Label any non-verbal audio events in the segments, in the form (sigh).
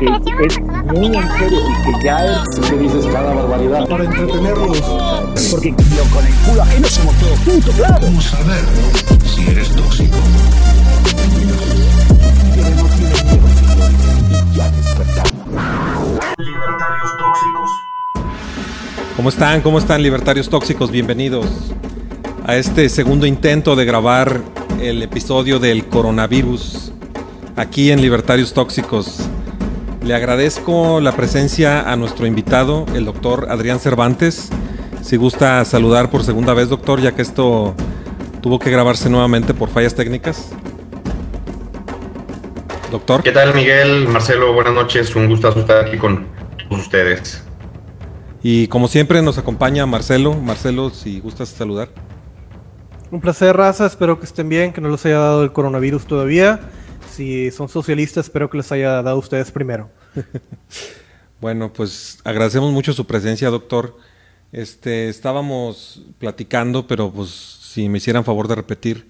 que es muy en serio y que ya es... que dices cada barbaridad. Para entretenerlos. Porque con el culo ajeno somos todos juntos, claro. Vamos a ver si eres tóxico. Libertarios tóxicos. ¿Cómo están? ¿Cómo están libertarios tóxicos? Bienvenidos a este segundo intento de grabar el episodio del coronavirus aquí en Libertarios Tóxicos. Le agradezco la presencia a nuestro invitado, el doctor Adrián Cervantes. Si gusta saludar por segunda vez, doctor, ya que esto tuvo que grabarse nuevamente por fallas técnicas. Doctor. ¿Qué tal, Miguel? Marcelo, buenas noches. Un gusto estar aquí con todos ustedes. Y como siempre nos acompaña Marcelo. Marcelo, si gustas saludar. Un placer, raza. Espero que estén bien, que no les haya dado el coronavirus todavía. Si son socialistas, espero que les haya dado a ustedes primero. (laughs) bueno, pues agradecemos mucho su presencia, doctor. Este, estábamos platicando, pero pues si me hicieran favor de repetir,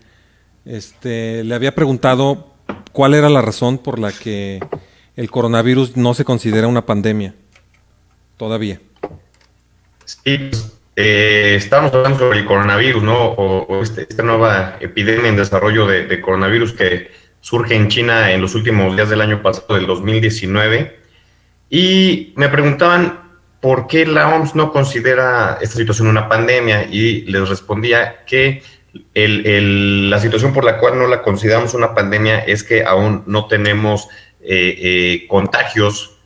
este, le había preguntado cuál era la razón por la que el coronavirus no se considera una pandemia todavía. Sí, eh, estamos hablando sobre el coronavirus, ¿no? O, este, esta nueva epidemia en desarrollo de, coronavirus que surge en China en los últimos días del año pasado, del 2019. Y me preguntaban por qué la OMS no considera esta situación una pandemia y les respondía que la situación por la cual no la consideramos una pandemia es que aún no tenemos eh, eh, contagios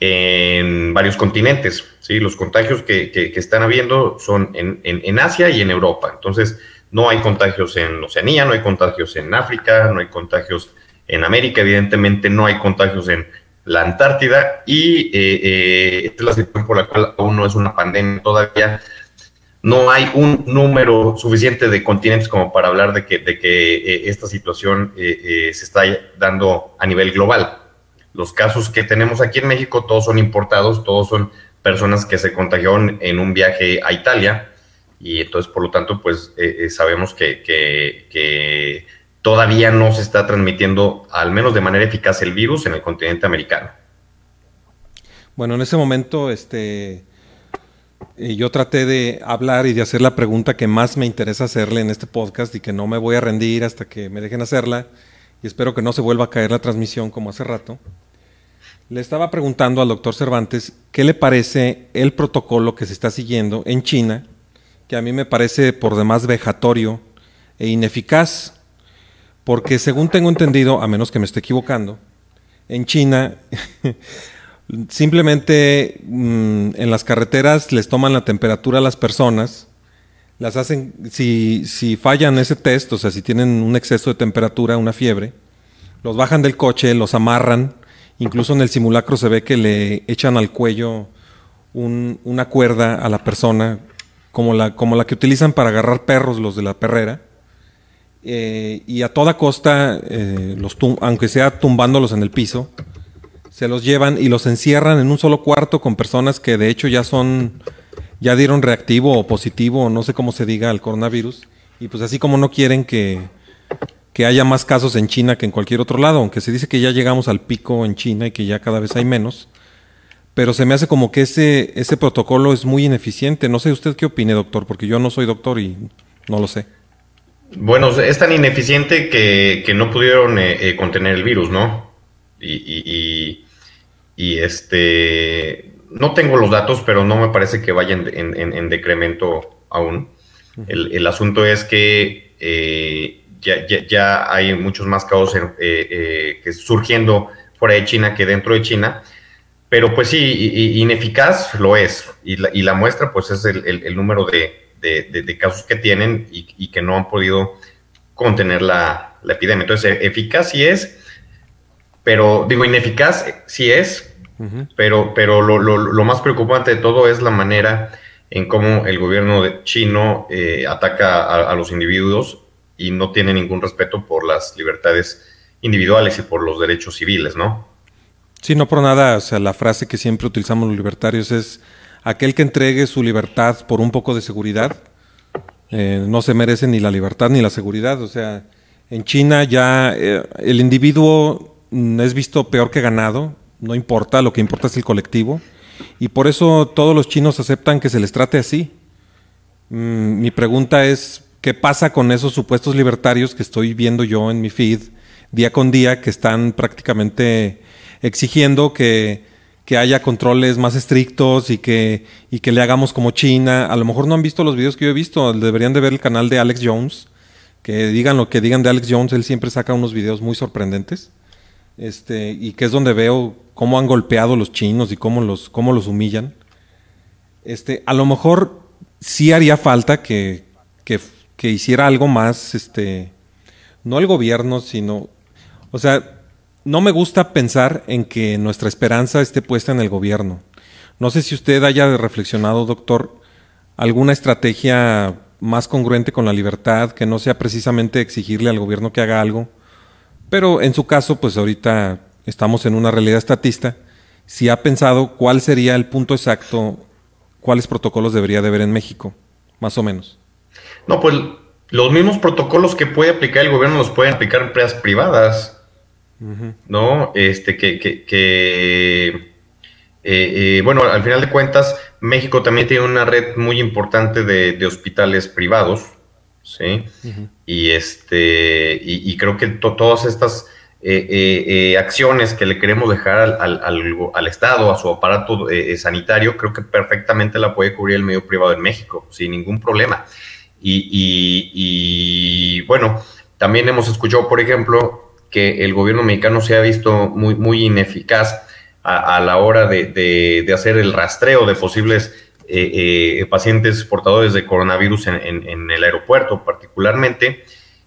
en varios continentes. ¿sí? Los contagios que, están habiendo son en, Asia y en Europa. Entonces, no hay contagios en Oceanía, no hay contagios en África, no hay contagios en América, evidentemente no hay contagios en la Antártida y eh, eh, esta es la situación por la cual aún no es una pandemia todavía. No hay un número suficiente de continentes como para hablar de que, de que eh, esta situación se está dando a nivel global. Los casos que tenemos aquí en México, todos son importados, todos son personas que se contagiaron en un viaje a Italia y entonces, por lo tanto, pues eh, eh, sabemos que, que, todavía no se está transmitiendo, al menos de manera eficaz, el virus en el continente americano. Bueno, en ese momento, este, eh, yo traté de hablar y de hacer la pregunta que más me interesa hacerle en este podcast y que no me voy a rendir hasta que me dejen hacerla y espero que no se vuelva a caer la transmisión como hace rato. Le estaba preguntando al doctor Cervantes qué le parece el protocolo que se está siguiendo en China, que a mí me parece por demás vejatorio e ineficaz, porque según tengo entendido, a menos que me esté equivocando, en China (laughs) simplemente mm, en las carreteras les toman la temperatura a las personas, las hacen, si, si fallan ese test, o sea, si tienen un exceso de temperatura, una fiebre, los bajan del coche, los amarran, Incluso en el simulacro se ve que le echan al cuello una cuerda a la persona, como la, como la que utilizan para agarrar perros los de la perrera. Eh, y a toda costa, eh, los aunque sea tumbándolos en el piso, se los llevan y los encierran en un solo cuarto con personas que de hecho ya son, ya dieron reactivo o positivo, o no sé cómo se diga, al coronavirus. Y pues así como no quieren que, que haya más casos en China que en cualquier otro lado, aunque se dice que ya llegamos al pico en China y que ya cada vez hay menos. Pero se me hace como que ese, ese protocolo es muy ineficiente. No sé usted qué opine, doctor, porque yo no soy doctor y no lo sé. Bueno, es tan ineficiente que, no pudieron eh, eh, contener el virus, ¿no? Y, este, no tengo los datos, pero no me parece que vayan en, decremento aún. el, asunto es que eh, ya, hay muchos más casos que surgiendo fuera de China que dentro de China. Pero pues sí, ineficaz lo es. Y la, y la muestra pues es el, número de, de, casos que tienen y, que no han podido contener la, la, epidemia. Entonces, eficaz sí es, pero digo, ineficaz sí es, pero, pero lo, lo, lo, más preocupante de todo es la manera en cómo el gobierno chino eh, ataca a, a los individuos y no tiene ningún respeto por las libertades individuales y por los derechos civiles, ¿no? Sí, no por nada, o sea, la frase que siempre utilizamos los libertarios es aquel que entregue su libertad por un poco de seguridad, eh, no se merece ni la libertad ni la seguridad, o sea, en China ya eh, el individuo mm, es visto peor que ganado, no importa, lo que importa es el colectivo. Y por eso todos los chinos aceptan que se les trate así. Mm, mi pregunta es, ¿qué pasa con esos supuestos libertarios que estoy viendo yo en mi feed día con día que están prácticamente exigiendo que, que haya controles más estrictos y que, y que le hagamos como China? A lo mejor no han visto los videos que yo he visto, deberían de ver el canal de Alex Jones, que digan lo que digan de Alex Jones, él siempre saca unos videos muy sorprendentes. Este, y que es donde veo cómo han golpeado los chinos y cómo los, cómo los humillan. Este, a lo mejor sí haría falta que, que, que hiciera algo más, este, no el gobierno, sino, o sea, no me gusta pensar en que nuestra esperanza esté puesta en el gobierno. No sé si usted haya reflexionado, doctor, alguna estrategia más congruente con la libertad, que no sea precisamente exigirle al gobierno que haga algo, pero en su caso, pues ahorita estamos en una realidad estatista. Si ha pensado cuál sería el punto exacto, cuáles protocolos debería de haber en México, más o menos. No, pues los mismos protocolos que puede aplicar el gobierno los pueden aplicar empresas privadas, ¿no? Este, que, que, que eh, eh, bueno, al final de cuentas, México también tiene una red muy importante de, hospitales privados, ¿sí? Y este, y, creo que todas estas eh, acciones que le queremos dejar al, al, Estado, a su aparato sanitario, creo que perfectamente la puede cubrir el medio privado en México, sin ningún problema. Y, bueno, también hemos escuchado, por ejemplo, que el gobierno mexicano se ha visto muy, muy ineficaz a, la hora de, hacer el rastreo de posibles pacientes portadores de coronavirus en, en el aeropuerto particularmente.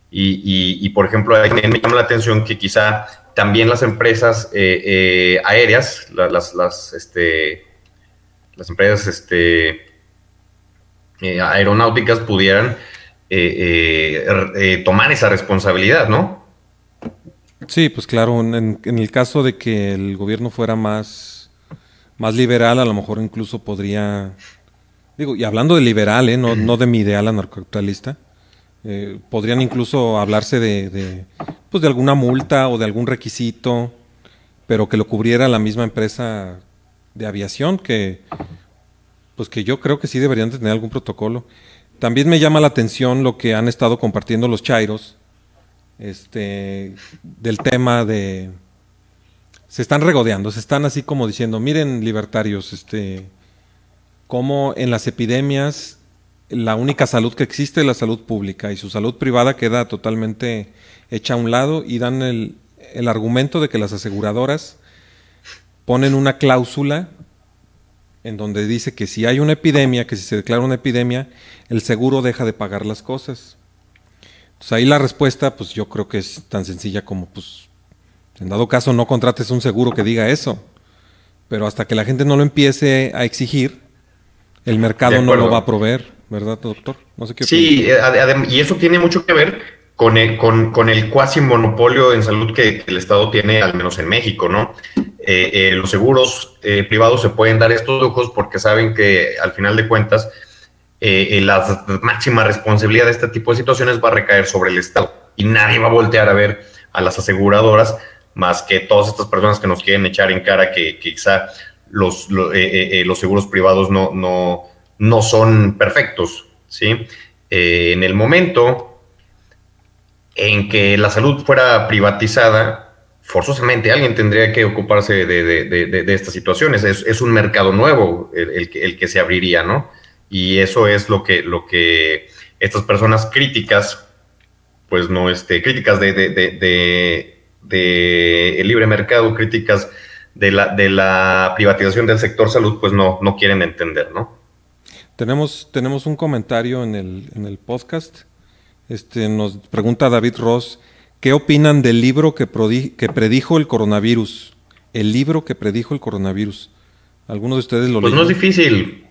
Y, por ejemplo, me llama la atención que quizá también las empresas eh, eh, aéreas, las, las, este, las empresas este, eh, aeronáuticas pudieran tomar esa responsabilidad, ¿no? Sí, pues claro, en, el caso de que el gobierno fuera más, más liberal, a lo mejor incluso podría, digo, y hablando de liberal, no, no de mi ideal anarcocapitalista, eh, podrían incluso hablarse de, pues de alguna multa o de algún requisito, pero que lo cubriera la misma empresa de aviación, que pues que yo creo que sí deberían tener algún protocolo. También me llama la atención lo que han estado compartiendo los chairos, este, del tema de se están regodeando, se están así como diciendo, miren libertarios, este, como en las epidemias la única salud que existe es la salud pública y su salud privada queda totalmente hecha a un lado y dan el, el argumento de que las aseguradoras ponen una cláusula en donde dice que si hay una epidemia, que si se declara una epidemia, el seguro deja de pagar las cosas. Entonces ahí la respuesta, pues yo creo que es tan sencilla como, pues, en dado caso no contrates un seguro que diga eso. Pero hasta que la gente no lo empiece a exigir, el mercado no lo va a proveer. ¿verdad, doctor? No sé qué sí, eh, y eso tiene mucho que ver con el, con, el cuasi monopolio en salud que, el Estado tiene, al menos en México, ¿no? Eh, eh, los seguros privados se pueden dar estos lujos porque saben que al final de cuentas la máxima responsabilidad de este tipo de situaciones va a recaer sobre el Estado y nadie va a voltear a ver a las aseguradoras más que todas estas personas que nos quieren echar en cara que, quizá los, los seguros privados no, no, no son perfectos, ¿sí? Eh, en el momento en que la salud fuera privatizada, forzosamente alguien tendría que ocuparse de, estas situaciones. Es, un mercado nuevo el, que, se abriría, ¿no? Y eso es lo que, lo que estas personas críticas, pues no, este, críticas de, el libre mercado, críticas de la, de la privatización del sector salud, pues no, no quieren entender, ¿no? Tenemos, tenemos un comentario en el, en el podcast. Este, nos pregunta David Ross, ¿qué opinan del libro que, que predijo el coronavirus? El libro que predijo el coronavirus. ¿Algunos de ustedes lo Pues no es difícil.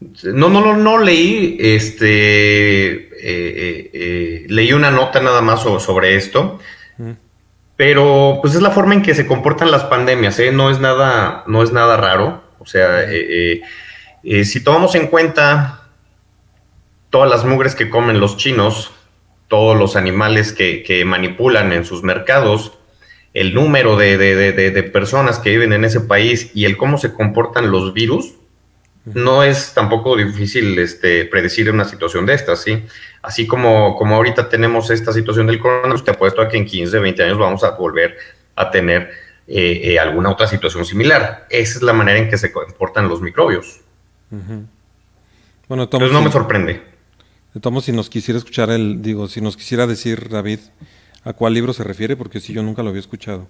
No, no, no, no leí, este, eh, eh, eh, leí una nota nada más sobre, esto, pero pues es la forma en que se comportan las pandemias, no es nada, no es nada raro, o sea, si tomamos en cuenta todas las mugres que comen los chinos, todos los animales que, manipulan en sus mercados, el número de, de, de, de, personas que viven en ese país y el cómo se comportan los virus, no es tampoco difícil este, predecir una situación de estas, ¿sí? Así como, como ahorita tenemos esta situación del coronavirus, te apuesto a que en 15, 20 años vamos a volver a tener eh, eh, alguna otra situación similar. Esa es la manera en que se comportan los microbios. Bueno, Entonces no me sorprende. Tomo, si nos quisiera escuchar el, digo, si nos quisiera decir, David, a cuál libro se refiere, porque sí, yo nunca lo había escuchado.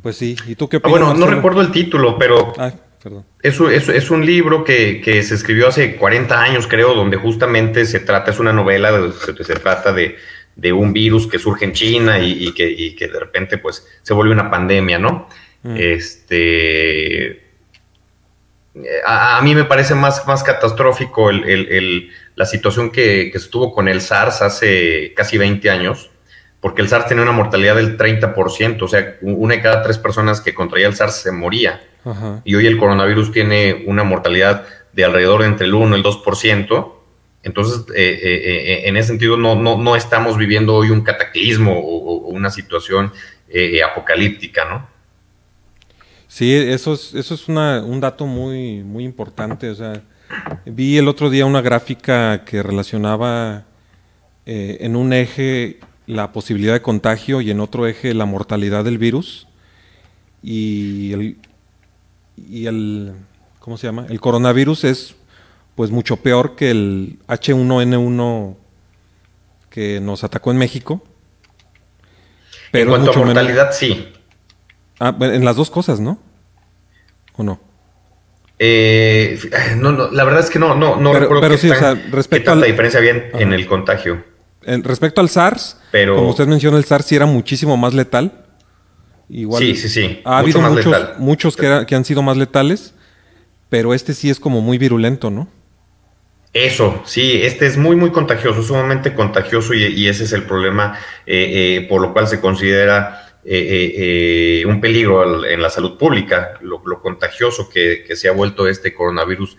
Pues sí, ¿y tú qué opinas? bueno, no recuerdo el título, pero ah, perdón. Es, es, es, un libro que, que, se escribió hace 40 años, creo, donde justamente se trata, es una novela, se, se trata de, de, un virus que surge en China y, y, que, y, que, de repente pues se vuelve una pandemia, ¿no? Mm. Este... A, a, mí me parece más, más catastrófico el, el, el la situación que, que estuvo con el SARS hace casi 20 años, porque el SARS tenía una mortalidad del 30%, o sea, una de cada tres personas que contraía el SARS se moría. Ajá. Y hoy el coronavirus tiene una mortalidad de alrededor de entre el 1 y el 2%. Entonces, eh, eh, eh, en ese sentido, no, no, no, estamos viviendo hoy un cataclismo o, o una situación eh, apocalíptica, ¿no? Sí, eso es, eso es una, un dato muy, muy importante. O sea, Vi el otro día una gráfica que relacionaba en un eje la posibilidad de contagio y en otro eje la mortalidad del virus. Y el, y el ¿cómo se llama? El coronavirus es pues mucho peor que el H1N1 que nos atacó en México. Pero en cuanto a mortalidad, sí. Ah, en las dos cosas, ¿no? ¿O no? Eh, no, no, la verdad es que no, no, no pero, pero sí, o sea, respecto a la diferencia bien en el contagio. En, respecto al SARS, pero, como usted mencionó, el SARS sí era muchísimo más letal. Igual, sí, sí, sí. Ha habido muchos, muchos que, era, que, han sido más letales, pero este sí es como muy virulento, ¿no? Eso, sí, este es muy, muy contagioso, sumamente contagioso y, y ese es el problema eh, eh, por lo cual se considera eh, un peligro en la salud pública, lo, lo contagioso que, que, se ha vuelto este coronavirus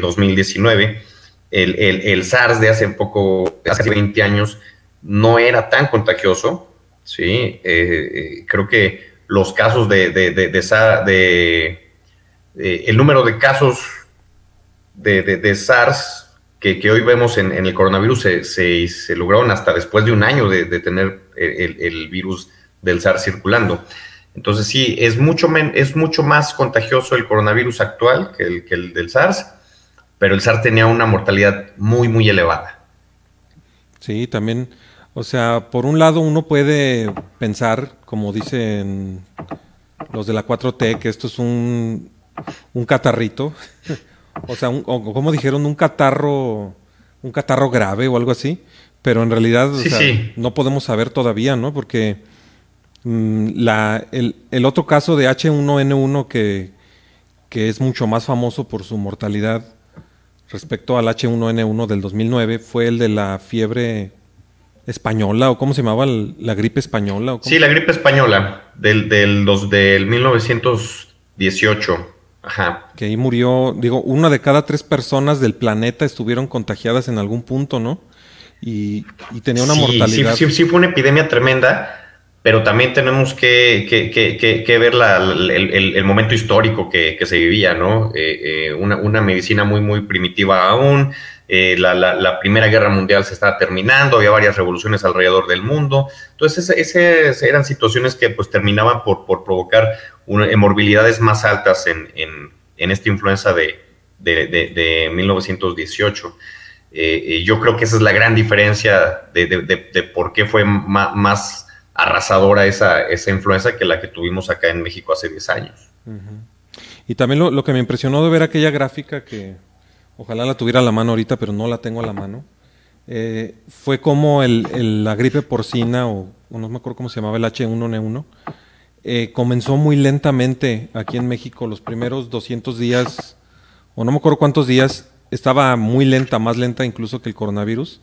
2019. Eh, el, el, el, SARS de hace poco, hace 20 años, no era tan contagioso, ¿sí? Eh, creo que los casos de, de, de, de el número de casos de, SARS que, que, hoy vemos en, en el coronavirus se, se, lograron hasta después de un año de, tener el, el virus del SARS circulando. Entonces sí, es mucho, es mucho más contagioso el coronavirus actual que el, que el del SARS, pero el SARS tenía una mortalidad muy, muy elevada. Sí, también, o sea, por un lado uno puede pensar, como dicen los de la 4T, que esto es un, un catarrito, (laughs) o sea, un, o como dijeron, un catarro, un catarro grave o algo así, pero en realidad sí, o sea, sí. no podemos saber todavía, ¿no? Porque Mm, la, el, el, otro caso de H1N1 que, que, es mucho más famoso por su mortalidad respecto al H1N1 del 2009 fue el de la fiebre española o cómo se llamaba la gripe española. ¿o sí, la gripe española del, del, dos, del 1918. Ajá. Que ahí murió, digo, una de cada tres personas del planeta estuvieron contagiadas en algún punto, ¿no? Y, y tenía una sí, mortalidad. Sí, sí, sí, fue una epidemia tremenda pero también tenemos que, que, que, que ver la, el, el, el, momento histórico que, se vivía, ¿no? Eh, eh, una, una, medicina muy, muy primitiva aún, eh, la, la, Primera Guerra Mundial se estaba terminando, había varias revoluciones alrededor del mundo, entonces esas eran situaciones que pues terminaban por, por provocar una, morbilidades más altas en, en, en esta influenza de, de, de, de 1918. Eh, yo creo que esa es la gran diferencia de, por qué fue más, arrasadora esa, esa influencia que la que tuvimos acá en México hace 10 años. Y también lo, lo, que me impresionó de ver aquella gráfica que ojalá la tuviera a la mano ahorita, pero no la tengo a la mano, eh, fue como el, el, la gripe porcina, o, o, no me acuerdo cómo se llamaba, el H1N1, eh, comenzó muy lentamente aquí en México, los primeros 200 días, o no me acuerdo cuántos días, estaba muy lenta, más lenta incluso que el coronavirus,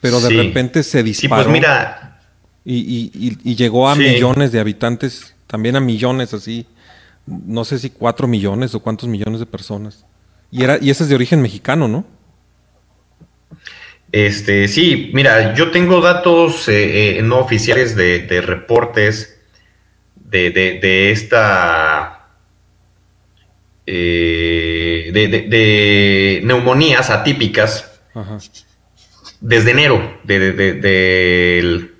pero de sí. repente se disparó. Sí, pues mira, y, y, y, llegó a sí. millones de habitantes, también a millones así, no sé si cuatro millones o cuántos millones de personas. Y, era, y ese es de origen mexicano, ¿no? Este, sí, mira, yo tengo datos eh, eh, no oficiales de, de reportes de, de- de esta eh, de, neumonías atípicas Ajá. desde enero de, de- de- del,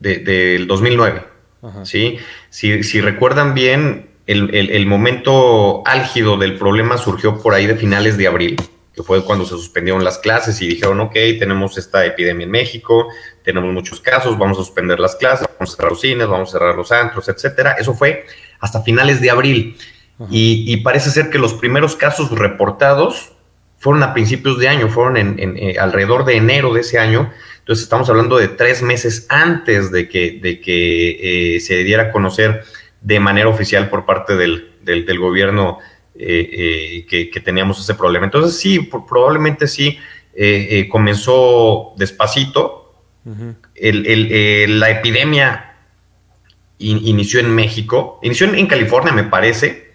de- del 2009. Ajá. ¿sí? Si, si recuerdan bien, el, el- el momento álgido del problema surgió por ahí de finales de abril, que fue cuando se suspendieron las clases y dijeron, ok, tenemos esta epidemia en México, tenemos muchos casos, vamos a suspender las clases, vamos a cerrar los cines, vamos a cerrar los antros, etcétera. Eso fue hasta finales de abril. Y, y parece ser que los primeros casos reportados fueron a principios de año, fueron en, en, eh, alrededor de enero de ese año. Entonces estamos hablando de tres meses antes de que, de que eh, se diera a conocer de manera oficial por parte del, del, del gobierno eh, eh, que, que, teníamos ese problema. Entonces sí, por, probablemente sí eh, comenzó despacito. El, el, la epidemia in, inició en México, inició en, en California me parece,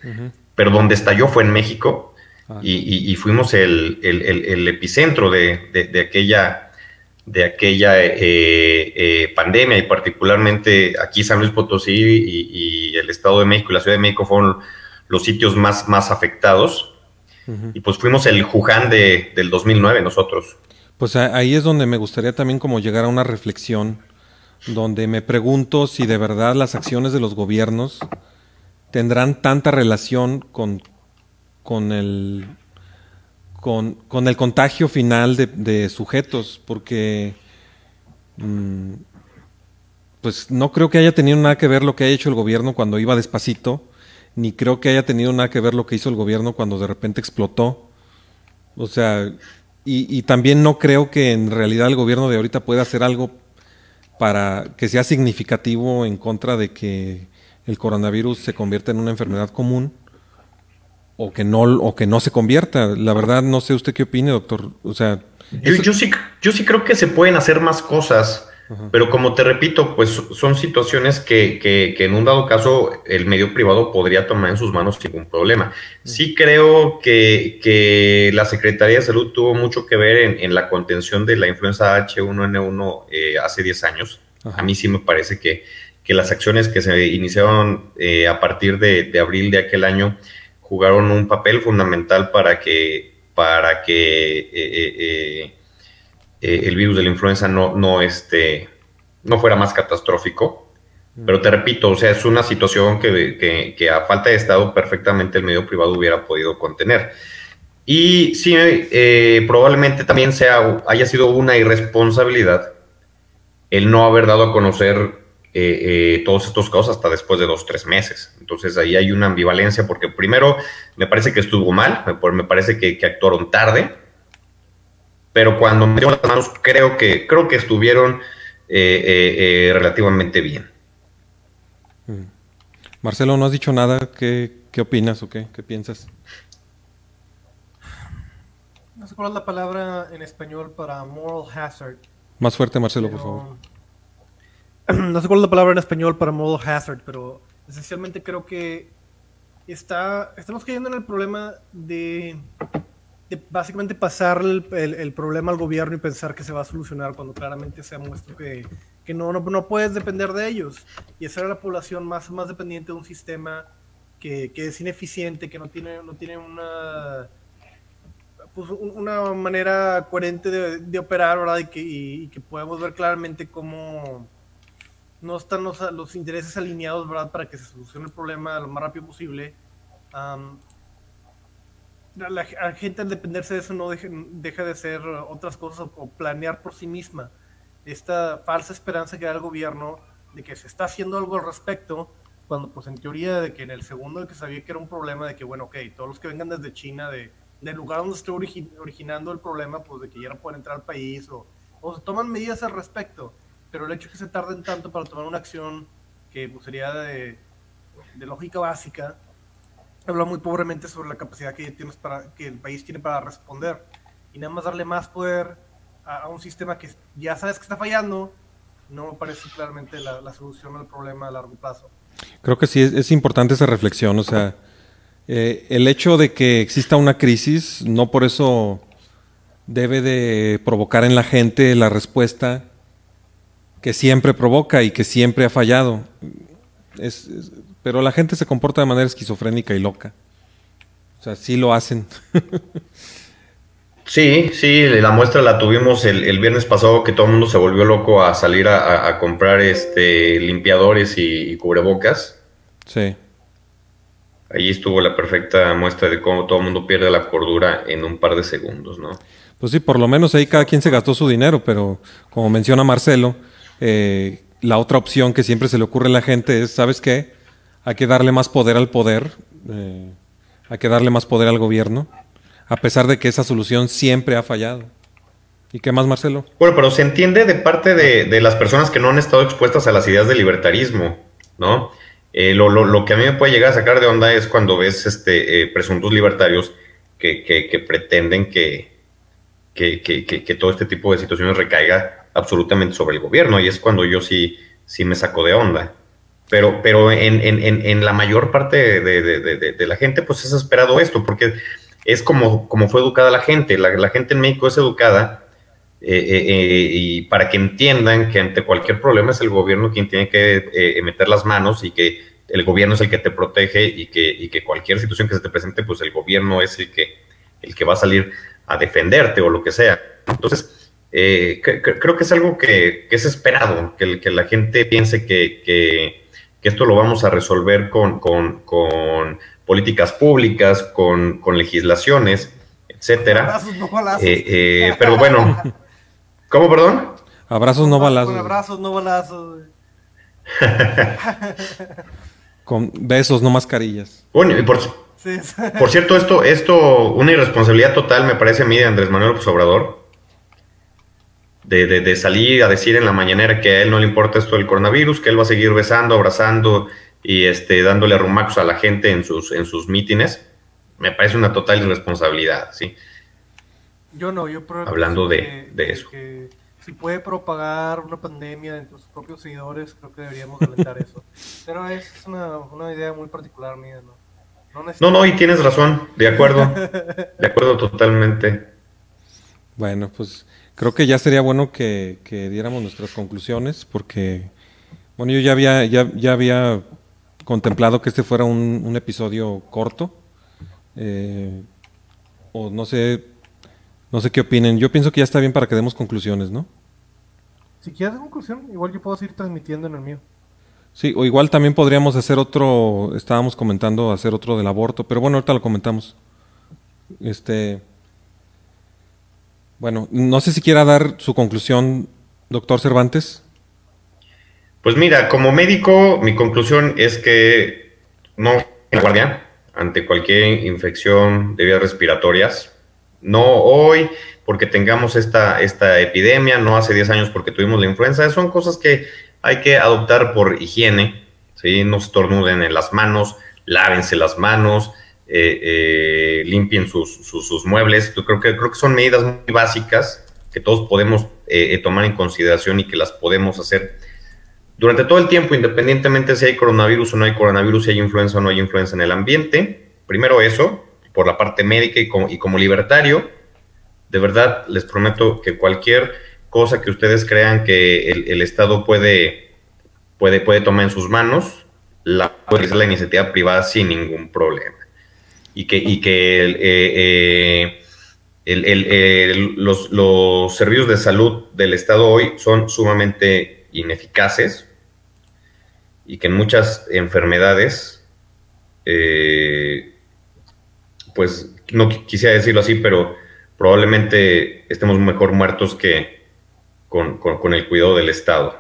pero donde estalló fue en México Ah. y, y- y fuimos el, el- el- el epicentro de, de- de aquella, de aquella eh, eh, pandemia y particularmente aquí San Luis Potosí y, y el Estado de México y la Ciudad de México fueron los sitios más, más afectados y pues fuimos el de, del 2009 nosotros. Pues ahí es donde me gustaría también como llegar a una reflexión, donde me pregunto si de verdad las acciones de los gobiernos tendrán tanta relación con, con, el, con, con el contagio final de, sujetos, porque mm, pues no creo que haya tenido nada que ver lo que ha hecho el gobierno cuando iba despacito, ni creo que haya tenido nada que ver lo que hizo el gobierno cuando de repente explotó. O sea, y, y también no creo que en realidad el gobierno de ahorita pueda hacer algo para que sea significativo en contra de que el coronavirus se convierta en una enfermedad común o que no o que no se convierta. La verdad no sé usted qué opine, doctor. O sea, Yo, eso- yo sí, yo sí creo que se pueden hacer más cosas, pero como te repito, pues son situaciones que, que- que en un dado caso el medio privado podría tomar en sus manos sin ningún problema. Sí creo que, que la Secretaría de Salud tuvo mucho que ver en, en la contención de la influenza H1N1 eh, hace 10 años. Ajá. A mí sí me parece que, que las acciones que se iniciaron eh, a partir de, de abril de aquel año jugaron un papel fundamental para que, para que eh, eh, eh, el virus de la influenza no, no, este, no fuera más catastrófico. Pero te repito, o sea, es una situación que, que- a falta de Estado perfectamente el medio privado hubiera podido contener. Y sí, probablemente también sea, haya sido una irresponsabilidad el no haber dado a conocer eh, eh, todos estos casos hasta después de dos, tres meses. Entonces ahí hay una ambivalencia porque primero me parece que estuvo mal, me, me parece que, que actuaron tarde, pero cuando me dio las manos creo que, creo que estuvieron eh, eh, eh, relativamente bien. Marcelo, no has dicho nada. ¿Qué, qué opinas o qué, qué piensas? No sé cuál es la palabra en español para moral hazard. Más fuerte, Marcelo, por favor. (clears throat) No sé cuál es la palabra en español para moral hazard, pero esencialmente creo que está, estamos cayendo en el problema de, de básicamente pasar el, problema al gobierno y pensar que se va a solucionar cuando claramente se ha muestra que, que no, no, no puedes depender de ellos y hacer a la población más, más dependiente de un sistema que, que es ineficiente, que no tiene, no tiene una, pues, un- una manera coherente de, de operar, ¿verdad? Y que, y que podemos ver claramente cómo no están los, los intereses alineados, ¿verdad? Para que se solucione el problema lo más rápido posible. La, gente al dependerse de eso no deje- deja de hacer otras cosas o planear por sí misma. Esta falsa esperanza que da el gobierno de que se está haciendo algo al respecto, cuando pues en teoría de que en el segundo que sabía que era un problema, de que bueno, ok, todos los que vengan desde China, de, del lugar donde origi- originando el problema, pues de que ya no pueden entrar al país o, o se toman medidas al respecto. Pero el hecho de que se tarden tanto para tomar una acción que pues, sería de, lógica básica, habla muy pobremente sobre la capacidad que, tienes para, que el país tiene para responder. Y nada más darle más poder a, un sistema que ya sabes que está fallando, no me parece claramente la, solución al problema a largo plazo. Creo que sí es, es importante esa reflexión. O sea, eh, el hecho de que exista una crisis no por eso debe de provocar en la gente la respuesta que siempre provoca y que siempre ha fallado. es- es- pero la gente se comporta de manera esquizofrénica y loca. O sea, sí lo hacen. Sí, sí, la muestra la tuvimos el, el viernes pasado que todo el mundo se volvió loco a salir a, a- a comprar este limpiadores y, y cubrebocas. sí. Allí estuvo la perfecta muestra de cómo todo el mundo pierde la cordura en un par de segundos, ¿no? Pues sí, por lo menos ahí cada quien se gastó su dinero, pero como menciona Marcelo, eh, la otra opción que siempre se le ocurre a la gente es, ¿sabes qué? Hay que darle más poder al poder, eh, hay que darle más poder al gobierno, a pesar de que esa solución siempre ha fallado. ¿Y qué más, Marcelo? Bueno, pero se entiende de parte de, de las personas que no han estado expuestas a las ideas del libertarismo, ¿no? Eh, lo, lo- lo que a mí me puede llegar a sacar de onda es cuando ves este, eh, presuntos libertarios que, que- que pretenden que, que, todo este tipo de situaciones recaiga absolutamente sobre el gobierno, y es cuando yo sí, sí me saco de onda. Pero, pero en, en- en- la mayor parte de, de- de- la gente, pues es esperado esto, porque es como, como fue educada la gente. La, gente en México es educada eh, eh, eh, y para que entiendan que ante cualquier problema es el gobierno quien tiene que meter las manos y que el gobierno es el que te protege y que, y que cualquier situación que se te presente, pues el gobierno es el que, el que va a salir a defenderte o lo que sea. Entonces, eh, cre- cre- creo que es algo que, que es esperado, que, la gente piense que, que- que esto lo vamos a resolver con, con- con políticas públicas, con, con legislaciones, etcétera. Abrazos, no balazos. Eh, eh, pero bueno, ¿cómo, perdón? Abrazos no balazos. Con abrazos, no balazos. (laughs) Con besos, no mascarillas. Bueno, y por, Sí, por cierto, esto, esto, una irresponsabilidad total me parece a mí de Andrés Manuel López Obrador, de, de- de salir a decir en la mañanera que a él no le importa esto del coronavirus, que él va a seguir besando, abrazando y este, dándole arrumacos a la gente en sus, en sus mítines. Me parece una total irresponsabilidad, ¿sí? Yo no, yo Hablando de- que- de eso. que si puede propagar una pandemia entre sus propios seguidores, creo que deberíamos alentar eso. (laughs) Pero es una, una idea muy particular mía, ¿no? No, No, no, y tienes razón, de acuerdo, (laughs) de acuerdo totalmente. Bueno, pues creo que ya sería bueno que, que diéramos nuestras conclusiones, porque, bueno, yo ya había, ya, ya había contemplado que este fuera un, un episodio corto. eh, o no sé, no sé qué opinen. Yo pienso que ya está bien para que demos conclusiones, ¿no? Si quieres conclusión, igual yo puedo seguir transmitiendo en el mío. Sí, o igual también podríamos hacer otro, estábamos comentando hacer otro del aborto, pero bueno, ahorita lo comentamos. Este, bueno, no sé si quiera dar su conclusión, doctor Cervantes. Pues mira, como médico, mi conclusión es que no la guardia ante cualquier infección de vías respiratorias. No hoy porque tengamos esta, esta epidemia, no hace 10 años porque tuvimos la influenza. Son cosas que hay que adoptar por higiene. ¿sí? No estornuden en las manos, lávense las manos, eh, eh, limpien sus, sus- muebles. Yo creo que, creo que son medidas muy básicas que todos podemos eh, eh, tomar en consideración y que las podemos hacer durante todo el tiempo, independientemente si hay coronavirus o no hay coronavirus, si hay influenza o no hay influenza en el ambiente. Primero eso, por la parte médica y como, libertario, de verdad les prometo que cualquier cosa que ustedes crean que el, Estado puede, puede, puede tomar en sus manos, la puede realizar la iniciativa privada sin ningún problema. Y que, y que eh, eh, los, los servicios de salud del Estado hoy son sumamente ineficaces y que en muchas enfermedades, eh, pues no qui- quisiera decirlo así, pero probablemente estemos mejor muertos que con, con- el cuidado del Estado.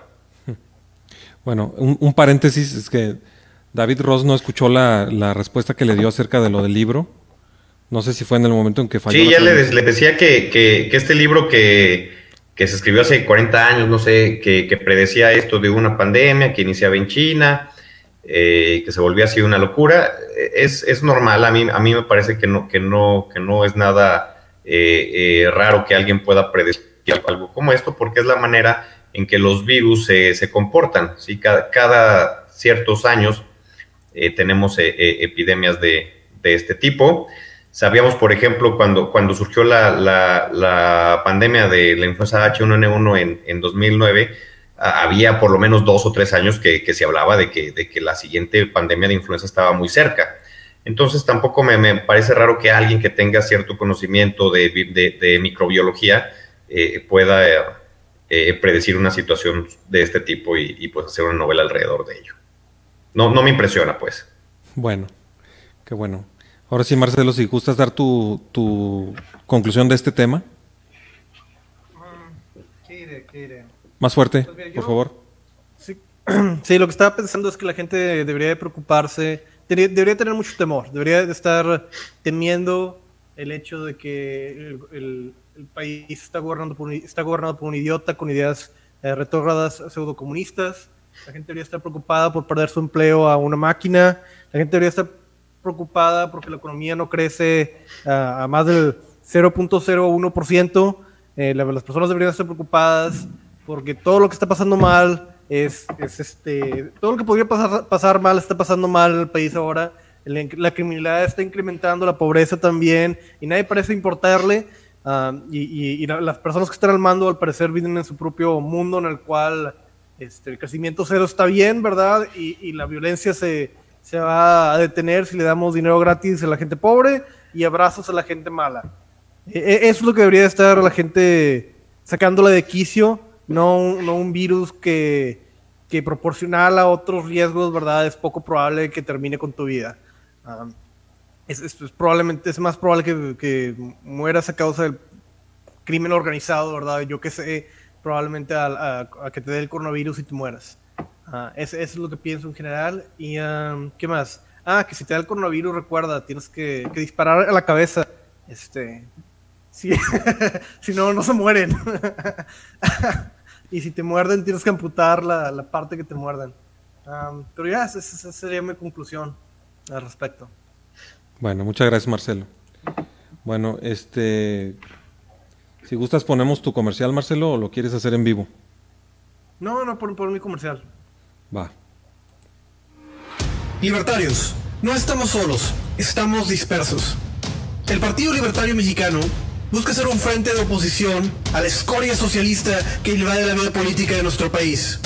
Bueno, un paréntesis es que David Ross no escuchó la, la respuesta que le dio acerca de lo del libro. No sé si fue en el momento en que falló. Sí, ya le, decía que, que- que este libro que, que se escribió hace 40 años, no sé, que, que predecía esto de una pandemia que iniciaba en China, eh, que se volvía así una locura, eh, es, es normal. A mí, a mí me parece que no, que no, que no es nada eh, eh, raro que alguien pueda predecir algo como esto, porque es la manera en que los virus se- se comportan. ¿sí? Cada, cada ciertos años eh, tenemos eh, eh, epidemias de, este tipo. Sabíamos, por ejemplo, cuando, cuando surgió la, la- la pandemia de la influenza H1N1 en, en 2009, ah, había por lo menos dos o tres años que, se hablaba de que, de que la siguiente pandemia de influenza estaba muy cerca. Entonces tampoco me, me parece raro que alguien que tenga cierto conocimiento de, microbiología eh, pueda predecir una situación de este tipo y, y, pues hacer una novela alrededor de ello. No, no me impresiona, pues. Bueno, qué bueno. Ahora sí, Marcelo, si gustas dar tu, tu conclusión de este tema. ¿Qué diré? ¿Qué diré? Más fuerte, Pues yo- por favor. Sí, (clears throat) sí, lo que estaba pensando es que la gente debería de preocuparse, debería, debería tener mucho temor, debería de estar temiendo el hecho de que el, el- el país está gobernado, por un, está gobernado por un idiota con ideas eh, retrógradas pseudocomunistas. La gente debería estar preocupada por perder su empleo a una máquina. La gente debería estar preocupada porque la economía no crece a, a más del 0.01%. Eh, la- las personas deberían estar preocupadas porque todo lo que está pasando mal es, es este todo lo que podría pasar, pasar mal está pasando mal en el país ahora. La, la criminalidad está incrementando, la pobreza también, y nadie parece importarle. ah, y y- y la- las personas que están al mando, al parecer, viven en su propio mundo en el cual este, el crecimiento cero está bien, ¿verdad? Y, y la violencia se, se va a detener si le damos dinero gratis a la gente pobre y abrazos a la gente mala. E- e- Eso es lo que debería estar la gente sacándola de quicio, no, no un virus que, que proporcional a otros riesgos, ¿verdad? Es poco probable que termine con tu vida. Um, es, es- es probablemente, es más probable que, que mueras a causa del crimen organizado, ¿verdad? Yo qué sé, probablemente a, a- a que te dé el coronavirus y te mueras. Ah, es- eso es lo que pienso en general. ¿Y um, qué más? Ah, que si te da el coronavirus, recuerda, tienes que, que disparar a la cabeza. Este, si, (laughs) si no, no se mueren. (laughs) y si te muerden, tienes que amputar la, la parte que te muerdan. Um, pero ya, esa, esa sería mi conclusión al respecto. Bueno, muchas gracias, Marcelo. Bueno, este. Si gustas, ponemos tu comercial, Marcelo, o lo quieres hacer en vivo. No, no, por, por mi comercial. Va. Libertarios, no estamos solos, estamos dispersos. El Partido Libertario Mexicano busca ser un frente de oposición a la escoria socialista que invade la vida política de nuestro país.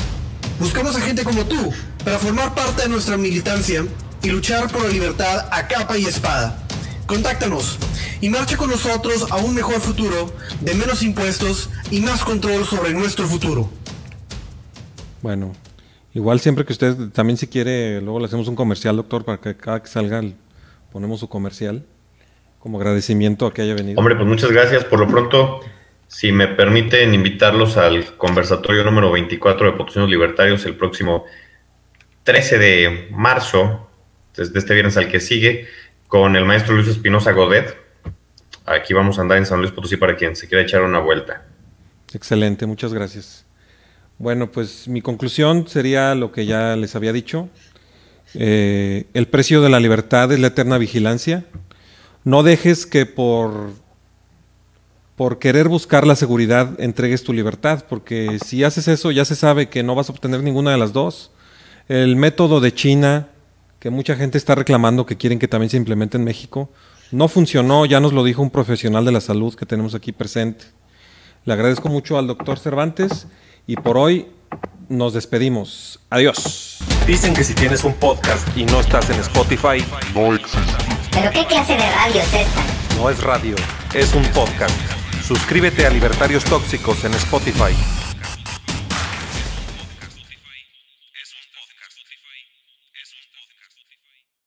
Buscamos a gente como tú para formar parte de nuestra militancia y luchar por la libertad a capa y espada. Contáctanos y marcha con nosotros a un mejor futuro, de menos impuestos y más control sobre nuestro futuro. Bueno, igual siempre que usted también si quiere, luego le hacemos un comercial, doctor, para que cada que salga el- ponemos su comercial como agradecimiento a que haya venido. Hombre, pues muchas gracias. Por lo pronto, si me permiten invitarlos al conversatorio número 24 de Potosinos Libertarios el próximo 13 de marzo, desde este viernes al que sigue, con el maestro Luis Espinosa Godet. Aquí vamos a andar en San Luis Potosí para quien se quiera echar una vuelta. Excelente, muchas gracias. Bueno, pues mi conclusión sería lo que ya les había dicho. Eh, el precio de la libertad es la eterna vigilancia. No dejes que por, por querer buscar la seguridad entregues tu libertad, porque si haces eso ya se sabe que no vas a obtener ninguna de las dos. El método de China, que mucha gente está reclamando que quieren que también se implemente en México, no funcionó, ya nos lo dijo un profesional de la salud que tenemos aquí presente. Le agradezco mucho al doctor Cervantes y por hoy nos despedimos. Adiós. Dicen que si tienes un podcast y no estás en Spotify, No existe. ¿Pero qué clase de radio es esta? no es radio, es un podcast. Suscríbete a Libertarios Tóxicos en Spotify.